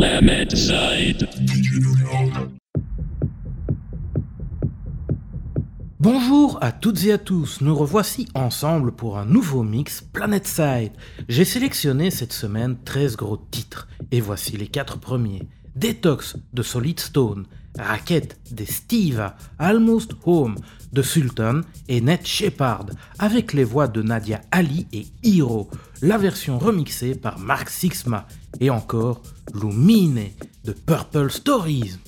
Planet Side. Bonjour à toutes et à tous, nous revoici ensemble pour un nouveau mix Planet Side. J'ai sélectionné cette semaine 13 gros titres, et voici les 4 premiers. Detox de Solid Stone, Racket des Steve, Almost Home de Sultan et Ned Shepard, avec les voix de Nadia Ali et Hiro, la version remixée par Mark Sixma, et encore Lumine de Purple Stories.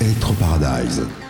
Être Paradise.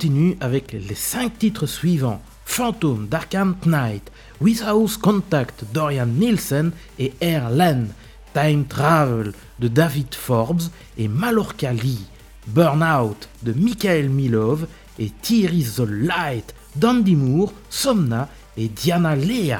Continue avec les 5 titres suivants. Phantom d'Arkham Knight, Without Contact Dorian Nielsen et Airland, Time Travel de David Forbes et Malorca Lee, Burnout de Michael Milov et Tear is the Light d'Andy Moore, Somna et Diana Lea.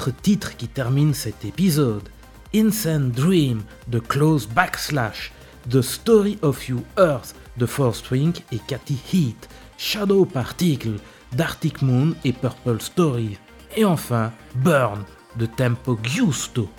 quatre titres qui terminent cet épisode. Insane Dream de Close Backslash, The Story of You Earth de Force Wink et Cathy Heat, Shadow Particle d'Arctic Moon et Purple Story, et enfin Burn de Tempo Giusto.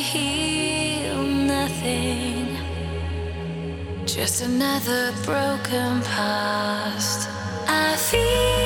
Feel nothing. Just another broken past. I feel.